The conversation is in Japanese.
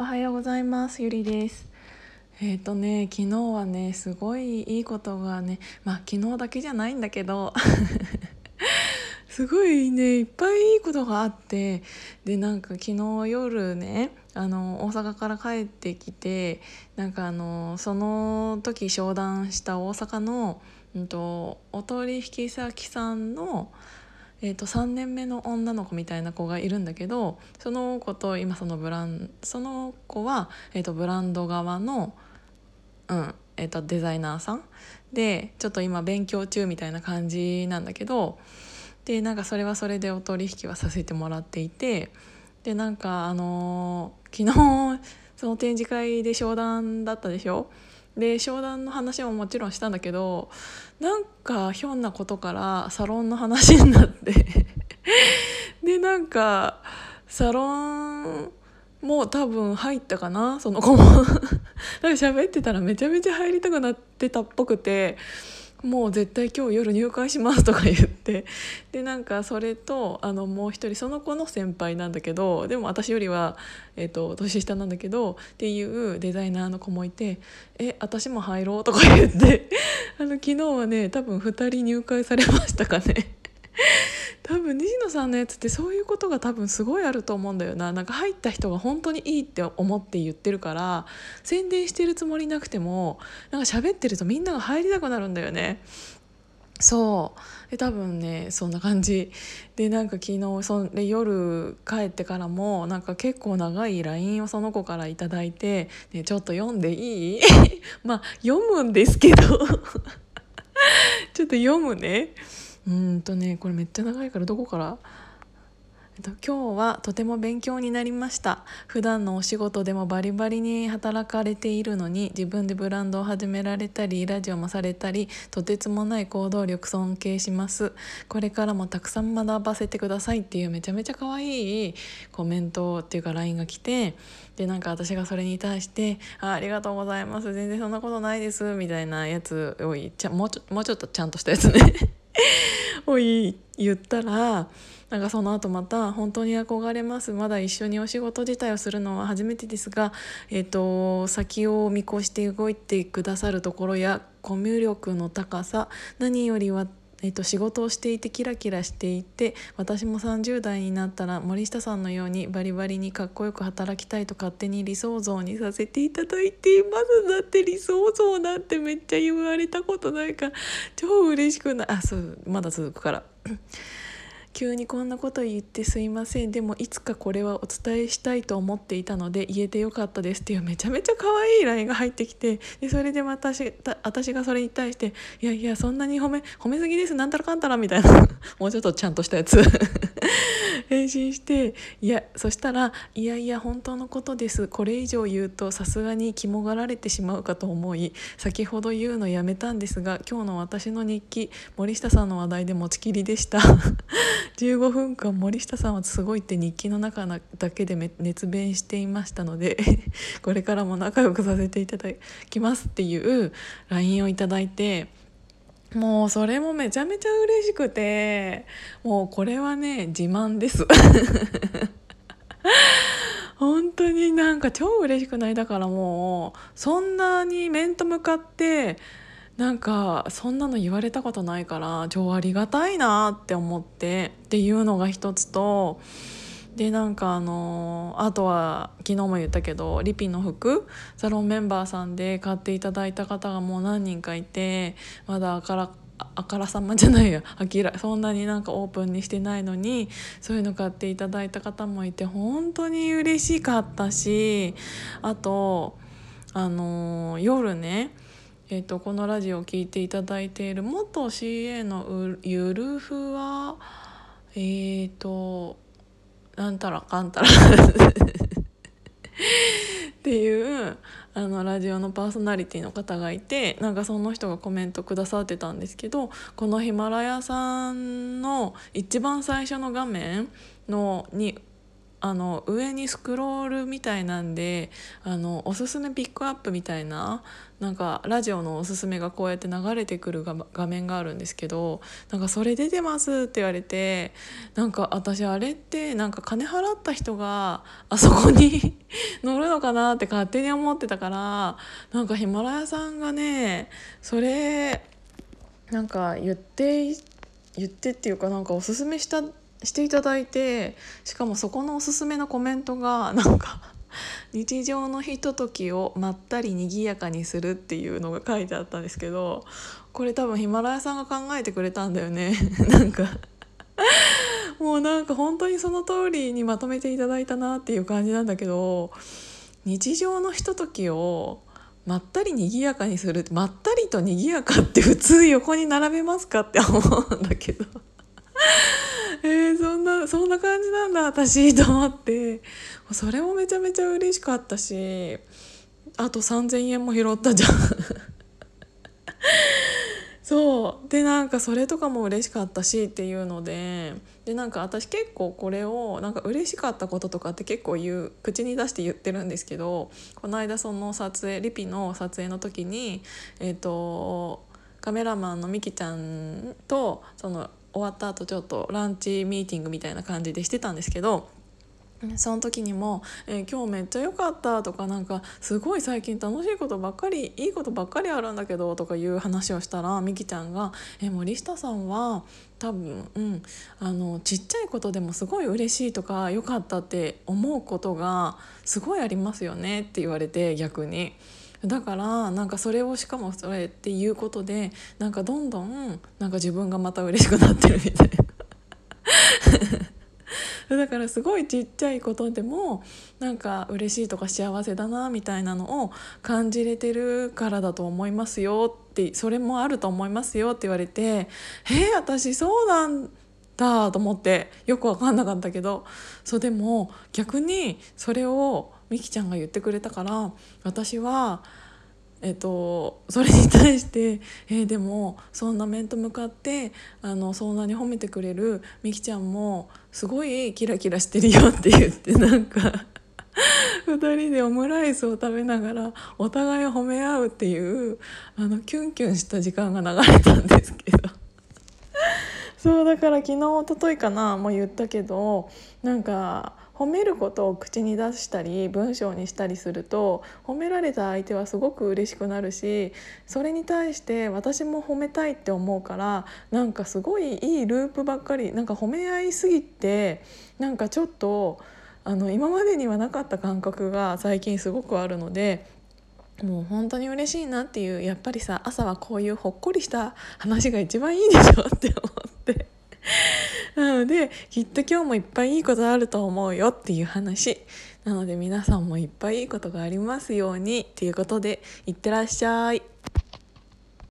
おはようございます。ゆりです。えっ、ー、とね昨日はねすごいいいことがねまあ昨日だけじゃないんだけど すごいねいっぱいいいことがあってでなんか昨日夜ねあの大阪から帰ってきてなんかあのその時商談した大阪の、うんと、お取引先さんのえーと、3年目の女の子みたいな子がいるんだけどその子と今そのブランその子は、えーと、ブランド側の、うんえーと、デザイナーさん？でちょっと今勉強中みたいな感じなんだけどでなんかそれはそれでお取引はさせてもらっていてでなんかあのー、昨日その展示会で商談だったでしょ？で商談の話ももちろんしたんだけどなんかひょんなことからサロンの話になって でなんかサロンも多分入ったかなその子も。なんか喋ってたらめちゃめちゃ入りたくなってたっぽくてもう絶対今日夜入会しますとか言ってでなんかそれとあのもう一人その子の先輩なんだけどでも私よりは、えーと、年下なんだけどっていうデザイナーの子もいて「え私も入ろう」とか言ってあの昨日はね多分2人入会されましたかね。多分西野さんのやつってそういうことが多分すごいあると思うんだよな。なんか入った人が本当にいいって思って言ってるから宣伝してるつもりなくてもなんか喋ってるとみんなが入りたくなるんだよね。そう。で多分ねそんな感じ。でなんか昨日それ夜帰ってからもなんか結構長い LINE をその子から頂いて、ね、ちょっと読んでいい？まあ読むんですけど。ちょっと読むね。うんとねこれめっちゃ長いからどこから？今日はとても勉強になりました。普段のお仕事でもバリバリに働かれているのに自分でブランドを始められたりラジオもされたりとてつもない行動力尊敬します。これからもたくさん学ばせてくださいっていうめちゃめちゃ可愛いコメントっていうか LINE が来てでなんか私がそれに対して「あありがとうございます。全然そんなことないです」みたいなやつをちゃもうちょもうちょっとちゃんとしたやつね。を言ったらなんかその後また「本当に憧れます。まだ一緒にお仕事自体をするのは初めてですが、えーと、先を見越して動いてくださるところやコミュ力の高さ何よりはえっと、仕事をしていてキラキラしていて私も30代になったら森下さんのようにバリバリにかっこよく働きたいと勝手に理想像にさせていただいていますだって理想像なんてめっちゃ言われたことないから超嬉しくないあそうまだ続くから。急にこんなこと言ってすいません。でもいつかこれはお伝えしたいと思っていたので言えてよかったですっていうめちゃめちゃ可愛い LINE が入ってきてでそれで私私がそれに対して「いやいやそんなに褒め褒めすぎです。なんたらかんたら」みたいな。もうちょっとちゃんとしたやつ。返信していやそしたら「いやいや本当のことです。これ以上言うとさすがに肝がられてしまうかと思い先ほど言うのやめたんですが今日の私の日記森下さんの話題で持ちきりでした」15分間森下さんはすごいって日記の中だけで熱弁していましたので これからも仲良くさせていただきますっていう LINE をいただいてもうそれもめちゃめちゃ嬉しくてもうこれはね自慢です。本当になんか超嬉しくない。だからもうそんなに面と向かってなんかそんなの言われたことないから超ありがたいなって思ってっていうのが一つとでなんかあのあとは昨日も言ったけどリピの服サロンメンバーさんで買っていただいた方がもう何人かいてまだあからあからさまじゃないやあきらそんなになんかオープンにしてないのにそういうの買っていただいた方もいて本当に嬉しかったしあとあの夜ねえーと、このラジオを聴いていただいている元 CA のゆるふわえっ、ー、となんたらかんたら。っていうあのラジオのパーソナリティの方がいてなんかその人がコメントくださってたんですけどこのヒマラヤさんの一番最初の画面のにあの上にスクロールみたいなんであのおすすめピックアップみたいななんかラジオのおすすめがこうやって流れてくる画面があるんですけどなんかそれ出てますって言われてなんか私あれってなんか金払った人があそこに 乗るのかなって勝手に思ってたからなんかヒマラヤさんがねそれなんか言って言ってっていうかなんかおすすめしたしていただいてしかもそこのおすすめのコメントが なんか日常のひとときをまったり賑やかにするっていうのが書いてあったんですけどこれ多分ヒマラヤさんが考えてくれたんだよね。なんかもうなんか本当にその通りにまとめていただいたなっていう感じなんだけど日常のひとときをまったり賑やかにするまったりと賑やかって普通横に並べますかって思うんだけど。えー、そんなそんな感じなんだ私と思って。それもめちゃめちゃ嬉しかったしあと3,000円も拾ったじゃん。そう。でなんかそれとかも嬉しかったしっていうのででなんか私結構これをなんか嬉しかったこととかって結構言う口に出して言ってるんですけどこの間その撮影リピの撮影の時にえっ、ー、とカメラマンのみきちゃんとその終わった後ちょっとランチミーティングみたいな感じでしてたんですけどその時にも、えー、今日めっちゃ良かった」とかなんかすごい最近楽しいことばっかりいいことばっかりあるんだけどとかいう話をしたらみきちゃんが「えー、森下さんは多分、うん、あのちっちゃいことでもすごい嬉しいとか良かったって思うことがすごいありますよね」って言われて逆に。だからなんかそれをしかもそれっていうことでなんかどんどんなんか自分がまた嬉しくなってるみたいな。だからすごいちっちゃいことでもなんか嬉しいとか幸せだなみたいなのを感じれてるからだと思いますよってそれもあると思いますよって言われてえー、私そうなんだと思ってよく分かんなかったけど。そうでも逆にそれをみきちゃんが言ってくれたから私はえっと、それに対して「えー、でもそんな面と向かってあのそんなに褒めてくれるみきちゃんもすごいキラキラしてるよ」って言ってなんか2人でオムライスを食べながらお互いを褒め合うっていうあのキュンキュンした時間が流れたんですけど。そうだから昨日一昨日かなも言ったけどなんか褒めることを口に出したり文章にしたりすると褒められた相手はすごく嬉しくなるしそれに対して私も褒めたいって思うからなんかすごいいいループばっかりなんか褒め合いすぎてなんかちょっとあの今までにはなかった感覚が最近すごくあるのでもう本当に嬉しいなっていうやっぱりさ朝はこういうほっこりした話が一番いいでしょって思って。なのできっと今日もいっぱいいいことあると思うよっていう話なので皆さんもいっぱいいいことがありますようにっていうことでいってらっしゃい。